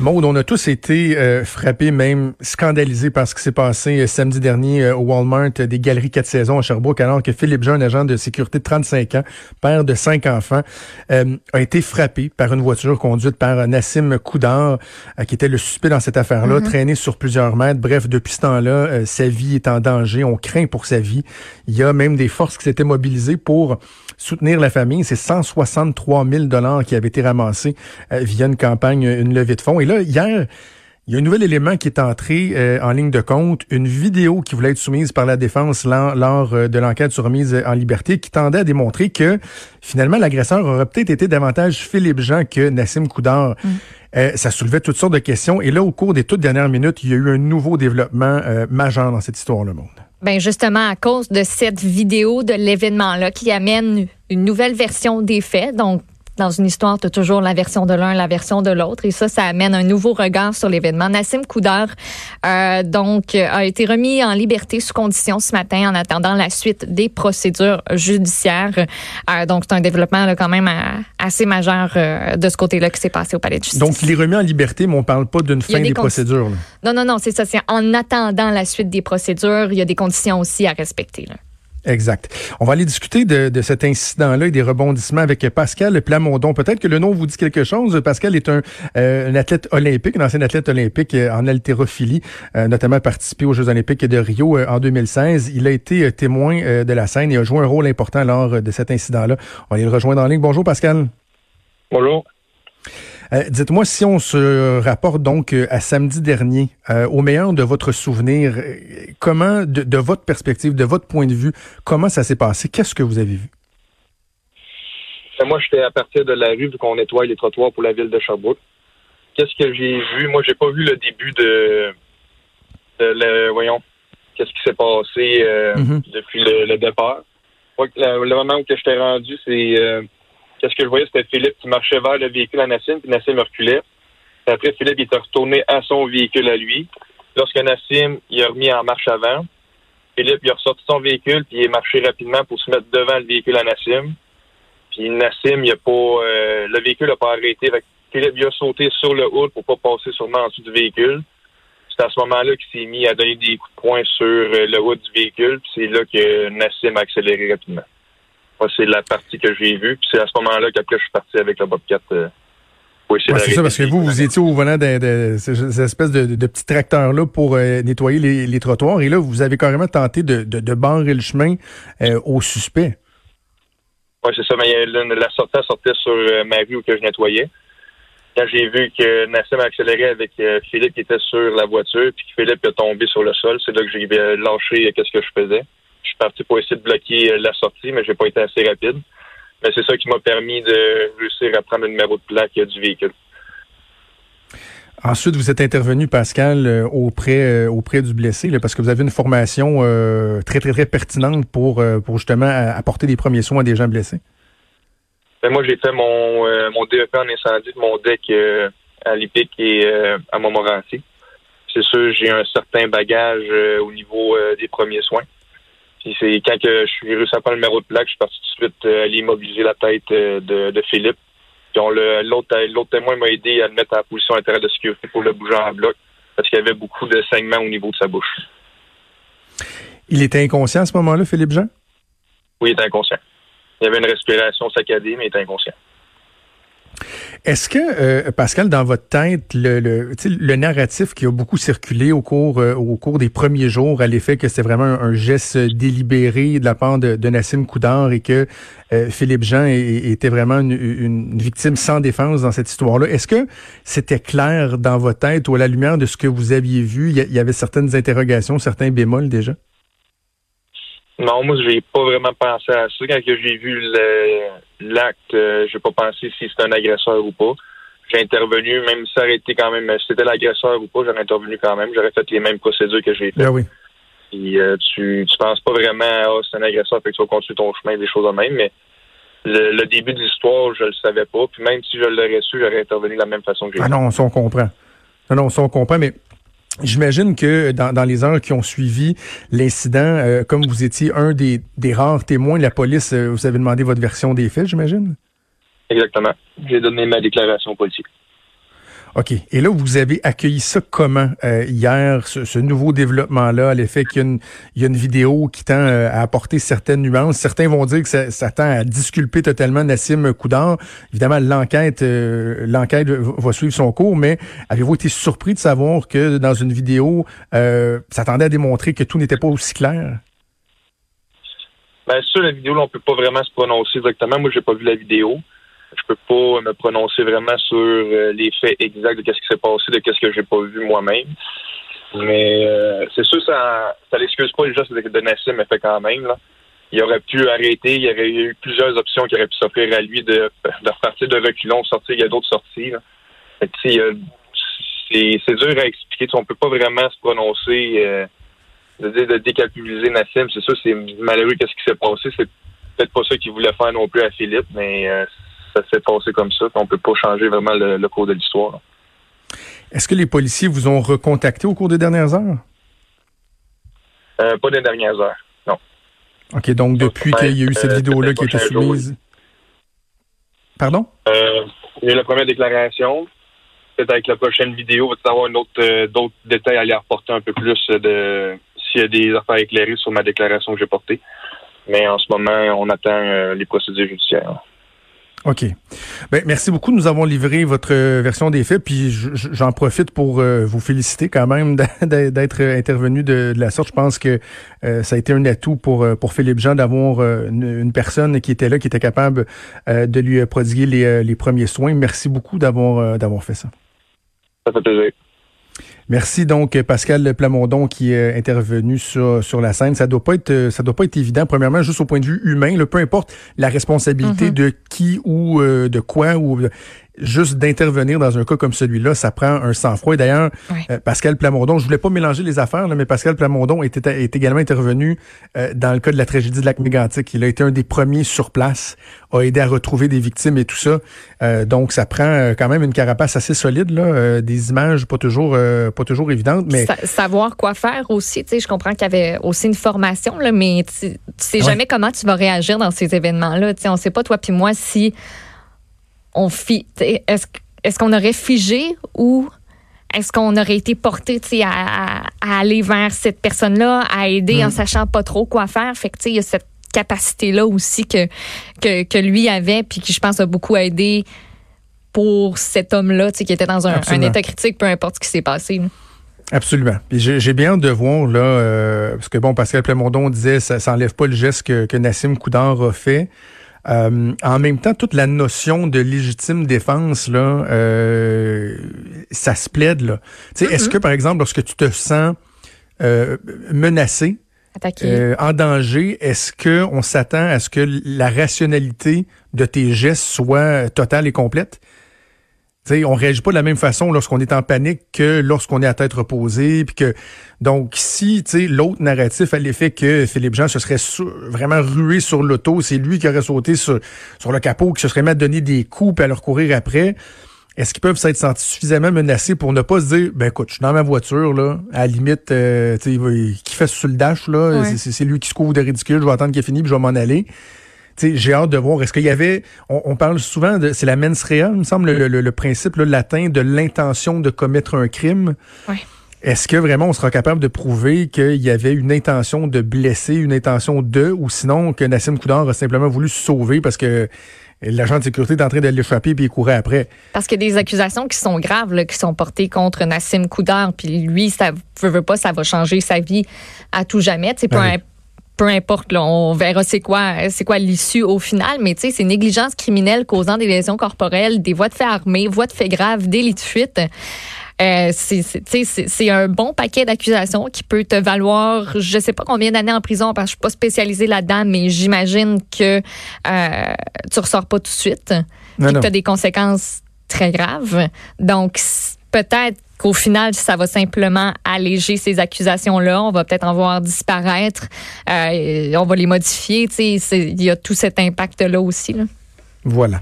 Maud, on a tous été euh, frappés, même scandalisés par ce qui s'est passé euh, samedi dernier euh, au Walmart des Galeries 4 saisons à Sherbrooke, alors que Philippe Jean, un agent de sécurité de 35 ans, père de cinq enfants, a été frappé par une voiture conduite par Nassim Koudar, qui était le suspect dans cette affaire-là, mm-hmm. traîné sur plusieurs mètres. Bref, depuis ce temps-là, sa vie est en danger. On craint pour sa vie. Il y a même des forces qui s'étaient mobilisées pour soutenir la famille. C'est 163 000 dollars qui avaient été ramassés via une campagne, une levée de fonds. Et là, hier, il y a un nouvel élément qui est entré euh, en ligne de compte, une vidéo qui voulait être soumise par la défense lors, euh, de l'enquête sur remise en liberté, qui tendait à démontrer que finalement l'agresseur aurait peut-être été davantage Philippe Jean que Nassim Koudar. Mm. Euh, ça soulevait toutes sortes de questions. Et là, au cours des toutes dernières minutes, il y a eu un nouveau développement majeur dans cette histoire, le monde. Ben justement, à cause de cette vidéo de l'événement-là qui amène une nouvelle version des faits, donc dans une histoire, tu as toujours la version de l'un, la version de l'autre. Et ça, ça amène un nouveau regard sur l'événement. Nassim Koudar, euh, donc, a été remis en liberté sous condition ce matin en attendant la suite des procédures judiciaires. Euh, donc, c'est un développement là, quand même euh, assez majeur euh, de ce côté-là qui s'est passé au palais de justice. Donc, il est remis en liberté, mais on parle pas d'une fin des, procédures. Là. Non, non, non, c'est ça. C'est en attendant la suite des procédures, il y a des conditions aussi à respecter. Là. Exact. On va aller discuter de, cet incident-là et des rebondissements avec Pascal Plamondon. Peut-être que le nom vous dit quelque chose. Pascal est un, euh, athlète olympique, un ancien athlète olympique euh, en haltérophilie, euh, notamment participé aux Jeux olympiques de Rio en 2016. Il a été témoin de la scène et a joué un rôle important lors de cet incident-là. On va aller le rejoindre en ligne. Bonjour Pascal. Bonjour. Euh, dites-moi si on se rapporte donc euh, à samedi dernier, euh, au meilleur de votre souvenir, comment, de, votre perspective, de votre point de vue, comment ça s'est passé? Qu'est-ce que vous avez vu? Ben, moi, j'étais à partir de la rue, vu qu'on nettoie les trottoirs pour la ville de Sherbrooke. Qu'est-ce que j'ai vu? Moi, j'ai pas vu le début de, le, voyons, qu'est-ce qui s'est passé mm-hmm. depuis le, départ. le, moment où j'étais rendu, c'est Qu'est-ce que je voyais, c'était Philippe qui marchait vers le véhicule à Nassim, puis Nassim reculait. après, Philippe il était retourné à son véhicule à lui. Lorsque Nassim il a remis en marche avant, Philippe il a ressorti son véhicule, puis il est marché rapidement pour se mettre devant le véhicule à Nassim. Puis Nassim, il a pas euh, le véhicule n'a pas arrêté. Philippe il a sauté sur le hood pour pas passer sûrement en dessous du véhicule. C'est à ce moment-là qu'il s'est mis à donner des coups de poing sur euh, le hood du véhicule, puis c'est là que Nassim a accéléré rapidement c'est la partie que j'ai vue. Puis c'est à ce moment-là qu'après, je suis parti avec le Bobcat. Euh, c'est ça, parce que vous, vous étiez au volant de, ces espèces de, de, petits tracteurs-là pour euh, nettoyer les, trottoirs. Et là, vous avez carrément tenté de, de, barrer le chemin euh, au suspect. Oui, c'est ça. Mais la sortie sortait sur ma rue où que je nettoyais. Quand j'ai vu que Nassim a accéléré avec Philippe qui était sur la voiture, puis que Philippe est tombé sur le sol, c'est là que j'ai lâché qu'est-ce que je faisais. Je suis parti pour essayer de bloquer euh, la sortie, mais j'ai pas été assez rapide. Mais c'est ça qui m'a permis de réussir à prendre le numéro de plaque du véhicule. Ensuite, vous êtes intervenu, Pascal, euh, auprès euh, auprès du blessé, parce que vous avez une formation très, très, très pertinente pour, pour justement apporter des premiers soins à des gens blessés. Ben, moi, j'ai fait mon, mon DEP en incendie mon deck à l'IPIC et à Montmorency. C'est sûr, j'ai un certain bagage au niveau des premiers soins. Puis c'est quand que je suis réussi à prendre le numéro de plaque, je suis parti tout de suite euh, aller immobiliser la tête euh, de, de, Philippe. Puis l'autre, l'autre témoin m'a aidé à le mettre en position intérieure de sécurité pour le bouger en bloc parce qu'il y avait beaucoup de saignements au niveau de sa bouche. Il était inconscient à ce moment-là, Philippe Jean? Oui, il était inconscient. Il avait une respiration saccadée, mais il était inconscient. Est-ce que, euh, Pascal, dans votre tête, le, le, narratif qui a beaucoup circulé au cours, euh, au cours des premiers jours à l'effet que c'est vraiment un, geste délibéré de la part de, Nassim Koudar et que euh, Philippe Jean était vraiment une, victime sans défense dans cette histoire-là, est-ce que c'était clair dans votre tête ou à la lumière de ce que vous aviez vu, il y, avait certaines interrogations, certains bémols déjà? Non, moi, j'ai pas vraiment pensé à ça. Quand j'ai vu l'acte, euh, j'ai pas pensé si c'était un agresseur ou pas. J'ai intervenu, même si ça aurait été quand même, si c'était l'agresseur ou pas, j'aurais intervenu quand même. J'aurais fait les mêmes procédures que j'ai faites. Ben oui. Et, euh, tu, tu penses pas vraiment, ah, c'est un agresseur, fait que tu vas continuer ton chemin, des choses de même, mais le, début de l'histoire, je le savais pas. Puis même si je l'aurais su, j'aurais intervenu de la même façon que j'ai Ah non, ça on comprend. Non, non, ça on comprend, mais J'imagine que dans, les heures qui ont suivi l'incident, euh, comme vous étiez un des, rares témoins de la police, euh, vous avez demandé votre version des faits, j'imagine? Exactement. J'ai donné ma déclaration politique. OK. Et là, vous avez accueilli ça comment euh, hier, ce, nouveau développement-là, l'effet qu'il y, a une vidéo qui tend euh, à apporter certaines nuances. Certains vont dire que ça, tend à disculper totalement Nassim Koudar. Évidemment, l'enquête euh, l'enquête va suivre son cours, mais avez-vous été surpris de savoir que dans une vidéo, ça tendait à démontrer que tout n'était pas aussi clair? Bien sûr, la vidéo, là, on peut pas vraiment se prononcer exactement. Moi, j'ai pas vu la vidéo je peux pas me prononcer vraiment sur euh, les faits exacts de ce qui s'est passé, de qu'est-ce que j'ai pas vu moi-même. Mais euh, c'est sûr, ça, ça l'excuse pas les gestes de Nassim, mais fait quand même. Là. Il aurait pu arrêter, il y aurait eu plusieurs options qui auraient pu s'offrir à lui de, de repartir de reculons, sortir, il y a d'autres sorties. c'est, dur à expliquer. On peut pas vraiment se prononcer, euh, de, de décapitaliser Nassim. C'est sûr, c'est malheureux qu'est-ce qui s'est passé. C'est peut-être pas ça qu'il voulait faire non plus à Philippe, mais ça s'est passé comme ça. On peut pas changer vraiment le, cours de l'histoire. Est-ce que les policiers vous ont recontacté au cours des dernières heures? Euh, pas des dernières heures, non. OK, donc depuis qu'il y a eu cette euh, vidéo-là qui a été soumise. Pardon? Euh, il y a eu la première déclaration. Peut-être avec la prochaine vidéo, on va avoir autre, d'autres détails à aller apporter un peu plus de s'il y a des affaires éclairées sur ma déclaration que j'ai portée. Mais en ce moment, on attend les procédures judiciaires. OK. Ben, merci beaucoup. Nous avons livré votre euh, version des faits, puis j'en profite pour euh, vous féliciter quand même d'être intervenu de, la sorte. Je pense que euh, ça a été un atout pour, pour Philippe Jean d'avoir une, personne qui était là, qui était capable de lui prodiguer les, premiers soins. Merci beaucoup d'avoir d'avoir fait ça. Ça fait plaisir. Merci donc Pascal Plamondon qui est intervenu sur, sur la scène. Ça doit pas être ça doit pas être évident. Premièrement, juste au point de vue humain, peu importe la responsabilité mm-hmm. de qui ou euh, de quoi ou juste d'intervenir dans un cas comme celui-là, ça prend un sang-froid. D'ailleurs, euh, Pascal Plamondon, je voulais pas mélanger les affaires, là, mais Pascal Plamondon est, est également intervenu euh, dans le cas de la tragédie de lac mégantic. Il a été un des premiers sur place, a aidé à retrouver des victimes et tout ça. Euh, donc, ça prend quand même une carapace assez solide, là, des images pas toujours, pas toujours évidentes, mais savoir quoi faire aussi. Tu sais, je comprends qu'il y avait aussi une formation, là, mais tu sais jamais comment tu vas réagir dans ces événements-là. Tu sais, on sait pas toi puis moi si on est-ce qu'on aurait figé ou est-ce qu'on aurait été porté à, à, aller vers cette personne-là, à aider en mm. sachant pas trop quoi faire? Fait que il y a cette capacité-là aussi que, que, lui avait, puis qui, je pense, a beaucoup aidé pour cet homme-là, qui était dans un, état critique, peu importe ce qui s'est passé. Absolument. j'ai bien hâte de voir, là, euh, parce que bon, Pascal Plamondon disait ça s'enlève pas le geste que, que Nassim Coudard a fait. Euh, en même temps, toute la notion de légitime défense, là, euh, ça se plaide. Là. Est-ce mm-hmm. que, par exemple, lorsque tu te sens euh, menacé, euh, en danger, est-ce que on s'attend à ce que la rationalité de tes gestes soit totale et complète? T'sais, on réagit pas de la même façon lorsqu'on est en panique que lorsqu'on est à tête reposée. Puis que, donc, si l'autre narratif a l'effet que Philippe Jean se serait vraiment rué sur l'auto, c'est lui qui aurait sauté sur, sur le capot, qui se serait mis à donner des coups et à leur courir après, est-ce qu'ils peuvent s'être sentis suffisamment menacés pour ne pas se dire, ben écoute, je suis dans ma voiture, là, à la limite, euh, qui fait sur le dash, là, c'est lui qui se couvre de ridicule, je vais attendre qu'il ait fini, puis je vais m'en aller j'ai hâte de voir. Est-ce qu'il y avait, on, parle souvent de, c'est la mens rea, il me semble, le, principe latin de l'intention de commettre un crime. Est-ce que vraiment on sera capable de prouver qu'il y avait une intention de blesser, une intention de, ou sinon que Nassim Koudar a simplement voulu se sauver parce que l'agent de sécurité est en train de l'échapper puis il courait après? Parce qu'il y a des accusations qui sont graves, qui sont portées contre Nassim Koudar, puis lui, ça veut, pas, ça va changer sa vie à tout jamais. Ben peu importe, là, on verra c'est quoi, c'est quoi l'issue au final, mais tu sais, c'est négligence criminelle causant des lésions corporelles, des voies de fait armées, voies de fait graves, délit de fuite. Euh, c'est un bon paquet d'accusations qui peut te valoir, je sais pas combien d'années en prison parce que je suis pas spécialisée là-dedans, mais j'imagine que euh, tu ressors pas tout de suite, et que tu as des conséquences très graves. Donc peut-être qu'au final, ça va simplement alléger ces accusations-là. On va peut-être en voir disparaître. Euh, on va les modifier. Il y a tout cet impact-là aussi. Là. Voilà.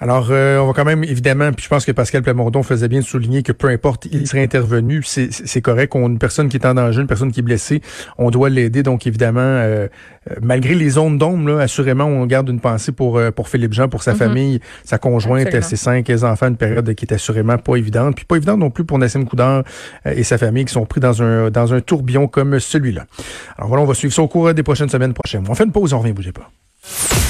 Alors, euh, on va quand même, évidemment, puis je pense que Pascal Plamondon faisait bien de souligner que peu importe, il serait intervenu, c'est correct. On, une personne qui est en danger, une personne qui est blessée, on doit l'aider. Donc, évidemment, euh, euh, malgré les zones d'ombre, assurément, on garde une pensée pour pour Philippe Jean, pour sa mhm. famille, sa conjointe, ses cinq enfants, une période qui est assurément pas évidente. Puis pas évidente non plus pour Nassim Coudard et sa famille qui sont pris dans un dans un tourbillon comme celui-là. Alors voilà, on va suivre ça au cours des prochaines semaines prochaines. On fait une pause, on revient, bougez pas.